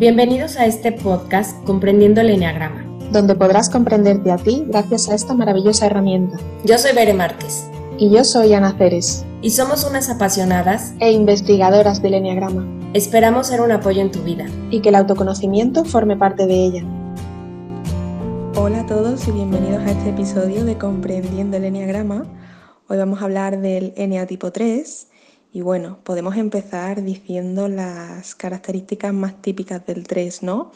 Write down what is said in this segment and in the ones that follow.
Bienvenidos a este podcast Comprendiendo el Enneagrama, donde podrás comprenderte a ti gracias a esta maravillosa herramienta. Yo soy Bere Márquez. Y yo soy Ana Ceres. Y somos unas apasionadas e investigadoras del Enneagrama. Esperamos ser un apoyo en tu vida. Y que el autoconocimiento forme parte de ella. Hola a todos y bienvenidos a este episodio de Comprendiendo el Enneagrama. Hoy vamos a hablar del Enneatipo 3 y bueno, podemos empezar diciendo las características más típicas del 3, ¿no?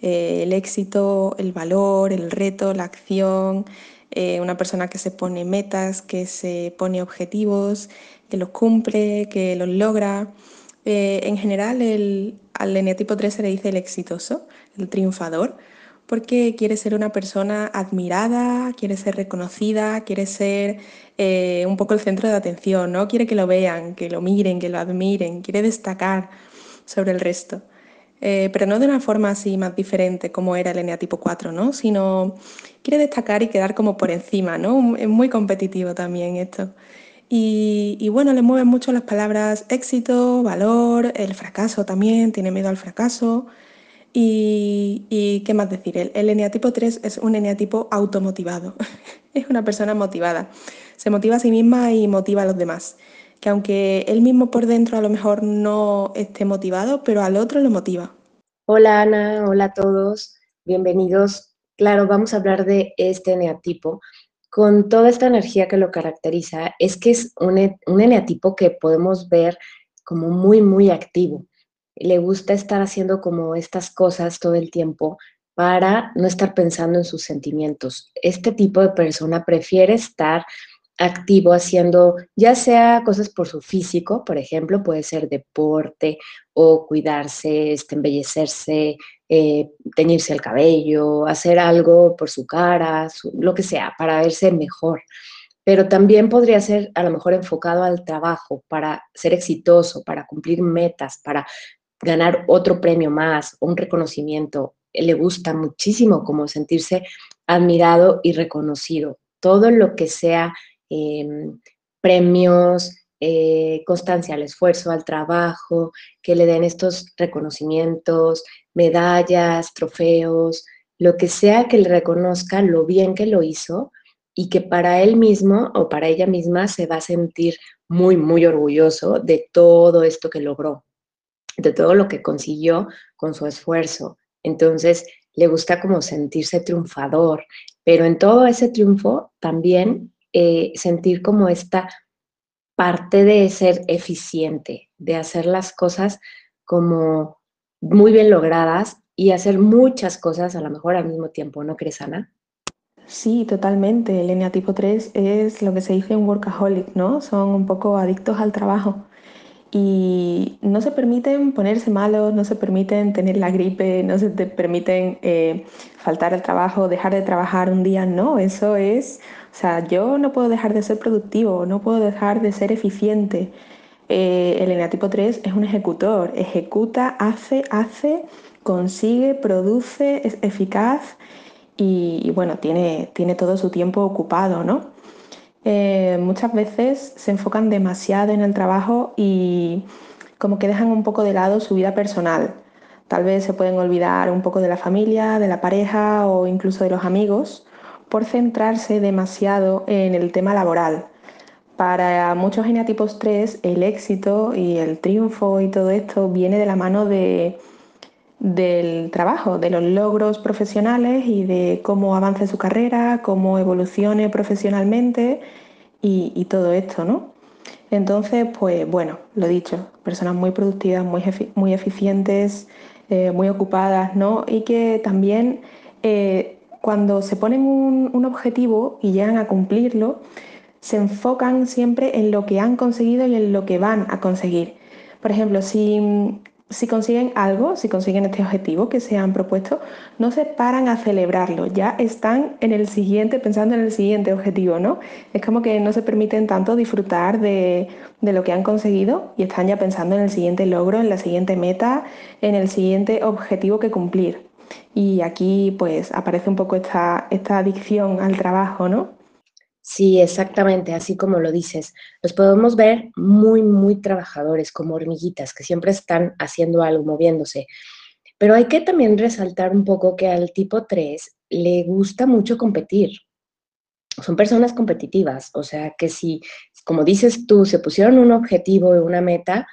Eh, el éxito, el valor, el reto, la acción, eh, una persona que se pone metas, que se pone objetivos, que los cumple, que los logra. Eh, en general, el, al eneatipo 3 se le dice el exitoso, el triunfador porque quiere ser una persona admirada, quiere ser reconocida, quiere ser eh, un poco el centro de atención, ¿no? Quiere que lo vean, que lo miren, que lo admiren, quiere destacar sobre el resto. Eh, pero no de una forma así más diferente como era el eneatipo 4, ¿no? Sino quiere destacar y quedar como por encima, ¿no? Es muy competitivo también esto. Y, y, bueno, le mueven mucho las palabras éxito, valor, el fracaso también, tiene miedo al fracaso, y, qué más decir, el, el, eneatipo 3 es un eneatipo automotivado, es una persona motivada, se motiva a sí misma y motiva a los demás, que aunque él mismo por dentro a lo mejor no esté motivado, pero al otro lo motiva. Hola Ana, hola a todos, bienvenidos. Claro, vamos a hablar de este eneatipo. Con toda esta energía que lo caracteriza, es que es un, un eneatipo que podemos ver como muy, muy activo le gusta estar haciendo como estas cosas todo el tiempo para no estar pensando en sus sentimientos. Este tipo de persona prefiere estar activo haciendo ya sea cosas por su físico, por ejemplo, puede ser deporte o cuidarse, este, embellecerse, eh, teñirse el cabello, hacer algo por su cara, lo que sea, para verse mejor. Pero también podría ser a lo mejor enfocado al trabajo, para ser exitoso, para cumplir metas, para ganar otro premio más, un reconocimiento. Le gusta muchísimo como sentirse admirado y reconocido. Todo lo que sea em, premios, eh, constancia al esfuerzo, al trabajo, que le den estos reconocimientos, medallas, trofeos, lo que sea que le reconozca lo bien que lo hizo y que para él mismo o para ella misma se va a sentir muy, muy orgulloso de todo esto que logró de todo lo que consiguió con su esfuerzo. Entonces, le gusta como sentirse triunfador, pero en todo ese triunfo también eh, sentir como esta parte de ser eficiente, de hacer las cosas como muy bien logradas y hacer muchas cosas a lo mejor al mismo tiempo, ¿no crees, Ana? Sí, totalmente. El eneatipo 3 es lo que se dice un workaholic, ¿no? Son un poco adictos al trabajo y no se permiten ponerse malos, no se permiten tener la gripe, no se te permiten eh, faltar al trabajo, dejar de trabajar un día, no, eso es, o sea, yo no puedo dejar de ser productivo, no puedo dejar de ser eficiente. Eh, el eneatipo 3 es un ejecutor, ejecuta, hace, hace, consigue, produce, es eficaz y, y bueno, tiene, tiene todo su tiempo ocupado, ¿no? Eh, muchas veces se enfocan demasiado en el trabajo y como que dejan un poco de lado su vida personal. Tal vez se pueden olvidar un poco de la familia, de la pareja o incluso de los amigos por centrarse demasiado en el tema laboral. Para muchos geneatipos 3, el éxito y el triunfo y todo esto viene de la mano de, del trabajo, de los logros profesionales y de cómo avance su carrera, cómo evolucione profesionalmente y, todo esto, ¿no? Entonces, pues bueno, lo dicho, personas muy productivas, muy, muy eficientes, eh, muy ocupadas, ¿no? Y que también eh, cuando se ponen un, un objetivo y llegan a cumplirlo, se enfocan siempre en lo que han conseguido y en lo que van a conseguir. Por ejemplo, si si consiguen algo, si consiguen este objetivo que se han propuesto, no se paran a celebrarlo, ya están en el siguiente, pensando en el siguiente objetivo, ¿no? Es como que no se permiten tanto disfrutar de, lo que han conseguido y están ya pensando en el siguiente logro, en la siguiente meta, en el siguiente objetivo que cumplir. Y aquí pues aparece un poco esta, esta adicción al trabajo, ¿no? Sí, exactamente, así como lo dices. Los podemos ver muy, muy trabajadores, como hormiguitas, que siempre están haciendo algo, moviéndose. Pero hay que también resaltar un poco que al tipo 3 le gusta mucho competir. Son personas competitivas, o sea que si, como dices tú, se pusieron un objetivo y una meta,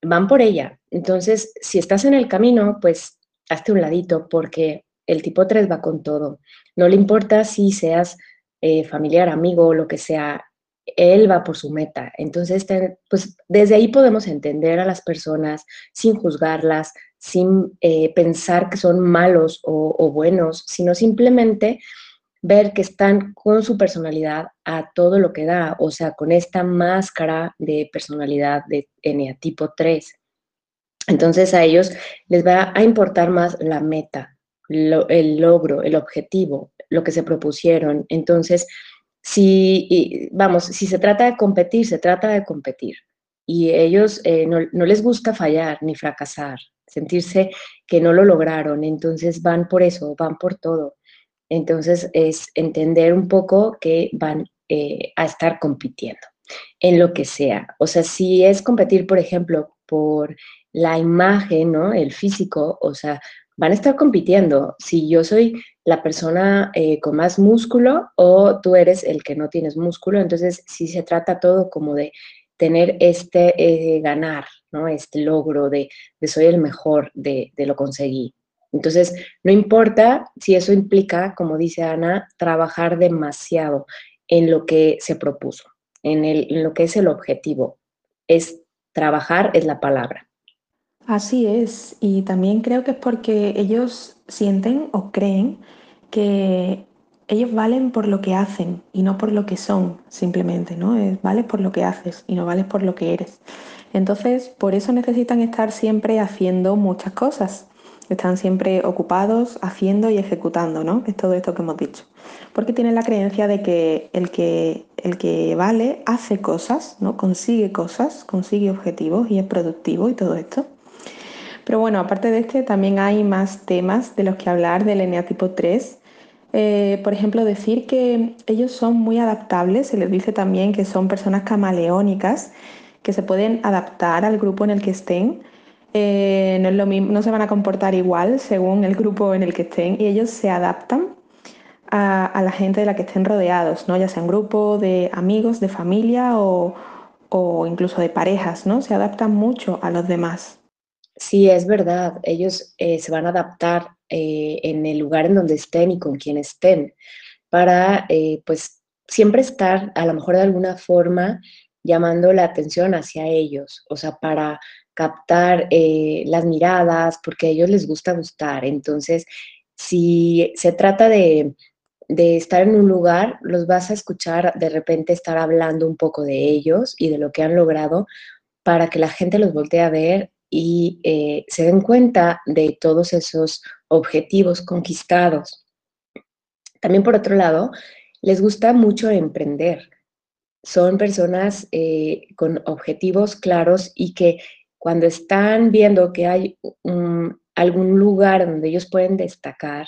van por ella. Entonces, si estás en el camino, pues hazte un ladito porque el tipo 3 va con todo. No le importa si seas eh, familiar, amigo lo que sea, él va por su meta. Entonces, pues desde ahí podemos entender a las personas sin juzgarlas, sin eh, pensar que son malos o, buenos, sino simplemente ver que están con su personalidad a todo lo que da, o sea, con esta máscara de personalidad de eneatipo 3. Entonces a ellos les va a importar más la meta, el logro, el objetivo, lo que se propusieron. Entonces, si, vamos, si se trata de competir, se trata de competir. Y ellos eh, no, no, les gusta fallar ni fracasar, sentirse que no lo lograron. Entonces van por eso, van por todo. Entonces es entender un poco que van eh, a estar compitiendo en lo que sea. O sea, si es competir, por ejemplo, por la imagen, ¿no? El físico, o sea, van a estar compitiendo. Si yo soy la persona eh, con más músculo o tú eres el que no tienes músculo, entonces si se trata todo como de tener este eh, ganar, ¿no? Este logro de, soy el mejor, de, lo conseguí. Entonces, no importa si eso implica, como dice Ana, trabajar demasiado en lo que se propuso, en, en lo que es el objetivo. Es trabajar, es la palabra. Así es, y también creo que es porque ellos sienten o creen que ellos valen por lo que hacen y no por lo que son, simplemente, ¿no? Es, vales por lo que haces y no vales por lo que eres. Entonces, por eso necesitan estar siempre haciendo muchas cosas. Están siempre ocupados, haciendo y ejecutando, ¿no? Es todo esto que hemos dicho. Porque tienen la creencia de que el que, el que vale hace cosas, ¿no? Consigue cosas, consigue objetivos y es productivo y todo esto. Pero bueno, aparte de este, también hay más temas de los que hablar del eneatipo 3. Eh, por ejemplo, decir que ellos son muy adaptables, se les dice también que son personas camaleónicas, que se pueden adaptar al grupo en el que estén. Eh, no, es lo mismo, no se van a comportar igual según el grupo en el que estén y ellos se adaptan a, la gente de la que estén rodeados, ¿no? ya sea en grupo de amigos, de familia o, o incluso de parejas, ¿no? se adaptan mucho a los demás. Sí, es verdad. Ellos eh, se van a adaptar eh, en el lugar en donde estén y con quien estén para, eh, pues, siempre estar, a lo mejor de alguna forma, llamando la atención hacia ellos, o sea, para captar las miradas, porque a ellos les gusta gustar. Entonces, si se trata de, de estar en un lugar, los vas a escuchar de repente estar hablando un poco de ellos y de lo que han logrado para que la gente los voltee a ver y eh, se den cuenta de todos esos objetivos conquistados. También por otro lado, les gusta mucho emprender. Son personas eh, con objetivos claros y que cuando están viendo que hay algún lugar donde ellos pueden destacar,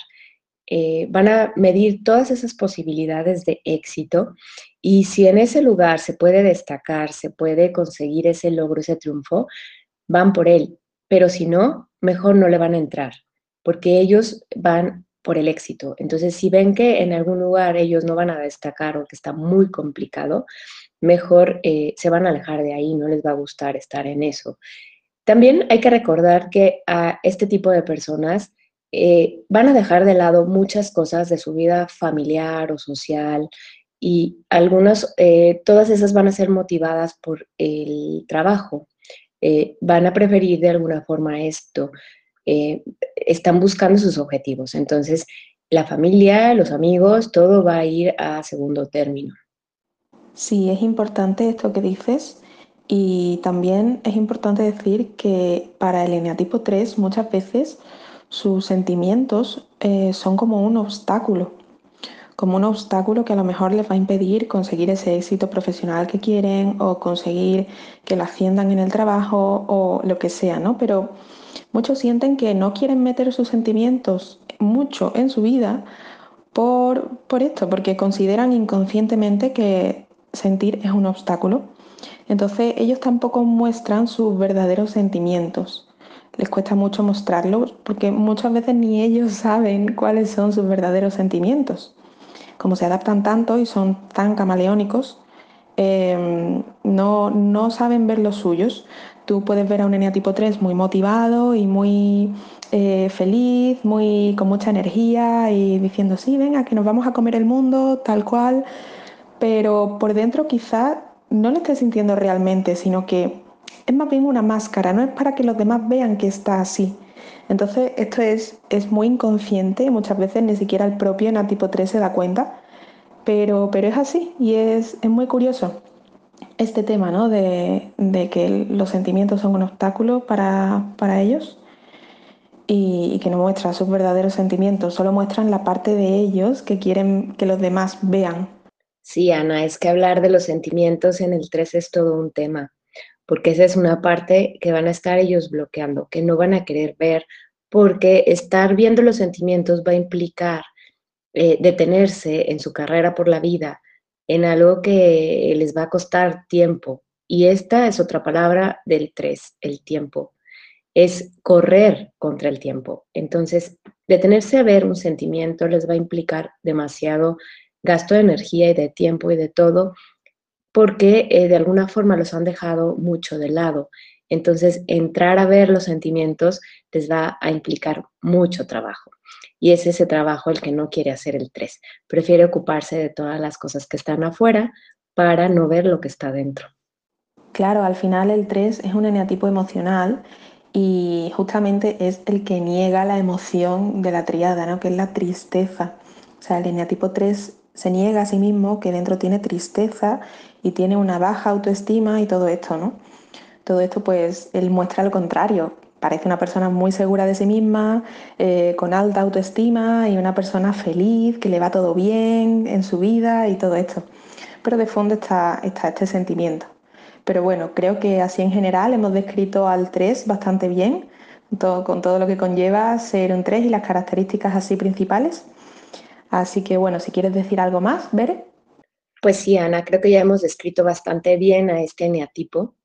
eh, van a medir todas esas posibilidades de éxito y si en ese lugar se puede destacar, se puede conseguir ese logro, ese triunfo, van por él, pero si no, mejor no le van a entrar, porque ellos van por el éxito. Entonces, si ven que en algún lugar ellos no van a destacar o que está muy complicado, mejor eh, se van a alejar de ahí, no les va a gustar estar en eso. También hay que recordar que a este tipo de personas eh, van a dejar de lado muchas cosas de su vida familiar o social y algunas, eh, todas esas van a ser motivadas por el trabajo. Eh, van a preferir de alguna forma esto, eh, están buscando sus objetivos. Entonces, la familia, los amigos, todo va a ir a segundo término. Sí, es importante esto que dices y también es importante decir que para el eneatipo 3 muchas veces sus sentimientos eh, son como un obstáculo como un obstáculo que a lo mejor les va a impedir conseguir ese éxito profesional que quieren o conseguir que la asciendan en el trabajo o lo que sea, ¿no? Pero muchos sienten que no quieren meter sus sentimientos mucho en su vida por, por esto, porque consideran inconscientemente que sentir es un obstáculo. Entonces ellos tampoco muestran sus verdaderos sentimientos. les cuesta mucho mostrarlo porque muchas veces ni ellos saben cuáles son sus verdaderos sentimientos. Como se adaptan tanto y son tan camaleónicos, em, no, no saben ver los suyos. Tú puedes ver a un eneatipo 3 muy motivado y muy eh, feliz, muy con mucha energía y diciendo, sí, venga, que nos vamos a comer el mundo, tal cual, pero por dentro quizás no lo esté sintiendo realmente, sino que es más bien una máscara, no es para que los demás vean que está así. Entonces esto es, es muy inconsciente muchas veces ni siquiera el propio enatipo 3 se da cuenta, pero, pero es así y es, es muy curioso este tema ¿no? de, de, que los sentimientos son un obstáculo para, para ellos y, que no muestra sus verdaderos sentimientos, solo muestran la parte de ellos que quieren que los demás vean. Sí, Ana, es que hablar de los sentimientos en el 3 es todo un tema, porque esa es una parte que van a estar ellos bloqueando, que no van a querer ver, porque estar viendo los sentimientos va a implicar eh, detenerse en su carrera por la vida en algo que les va a costar tiempo. Y esta es otra palabra del 3, el tiempo es correr contra el tiempo. Entonces, detenerse a ver un sentimiento les va a implicar demasiado gasto de energía y de tiempo y de todo, porque eh, de alguna forma los han dejado mucho de lado. Entonces, entrar a ver los sentimientos les va a implicar mucho trabajo. Y es ese trabajo el que no quiere hacer el 3. Prefiere ocuparse de todas las cosas que están afuera para no ver lo que está dentro. Claro, al final el 3 es un eneatipo emocional y justamente es el que niega la emoción de la triada, ¿no? que es la tristeza. O sea, el eneatipo 3 se niega a sí mismo que dentro tiene tristeza y tiene una baja autoestima y todo esto, ¿no? Todo esto pues él muestra lo contrario. Parece una persona muy segura de sí misma, eh, con alta autoestima y una persona feliz, que le va todo bien en su vida y todo esto. Pero de fondo está, este sentimiento. Pero bueno, creo que así en general hemos descrito al 3 bastante bien, con todo lo que conlleva ser un 3 y las características así principales. Así que bueno, si quieres decir algo más, Bere. Pues sí, Ana, creo que ya hemos descrito bastante bien a este eneatipo,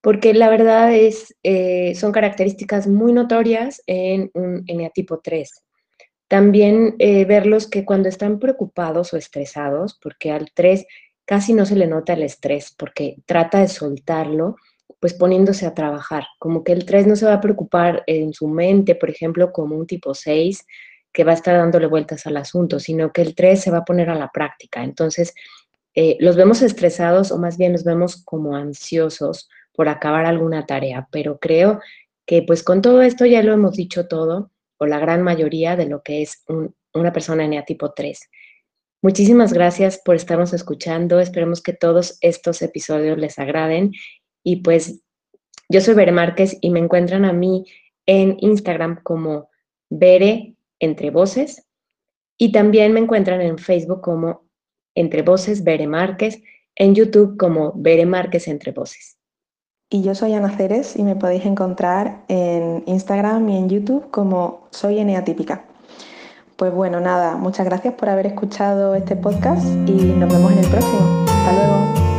porque la verdad es, eh, son características muy notorias en un eneatipo 3. También eh, verlos que cuando están preocupados o estresados, porque al 3 casi no se le nota el estrés porque trata de soltarlo, pues poniéndose a trabajar. Como que el 3 no se va a preocupar en su mente, por ejemplo, como un tipo 6 que va a estar dándole vueltas al asunto, sino que el 3 se va a poner a la práctica. Entonces, eh, los vemos estresados o más bien los vemos como ansiosos por acabar alguna tarea, pero creo que pues con todo esto ya lo hemos dicho todo, o la gran mayoría de lo que es una persona en tipo 3. Muchísimas gracias por estarnos escuchando. Esperemos que todos estos episodios les agraden. Y pues yo soy Bere Márquez y me encuentran a mí en Instagram como Bere Entre Voces. Y también me encuentran en Facebook como Entre Voces Bere Márquez, en YouTube como Bere Márquez Entre Voces. Y yo soy Ana Ceres y me podéis encontrar en Instagram y en YouTube como Soy Eneatípica. Pues bueno, nada, muchas gracias por haber escuchado este podcast y nos vemos en el próximo. Hasta luego.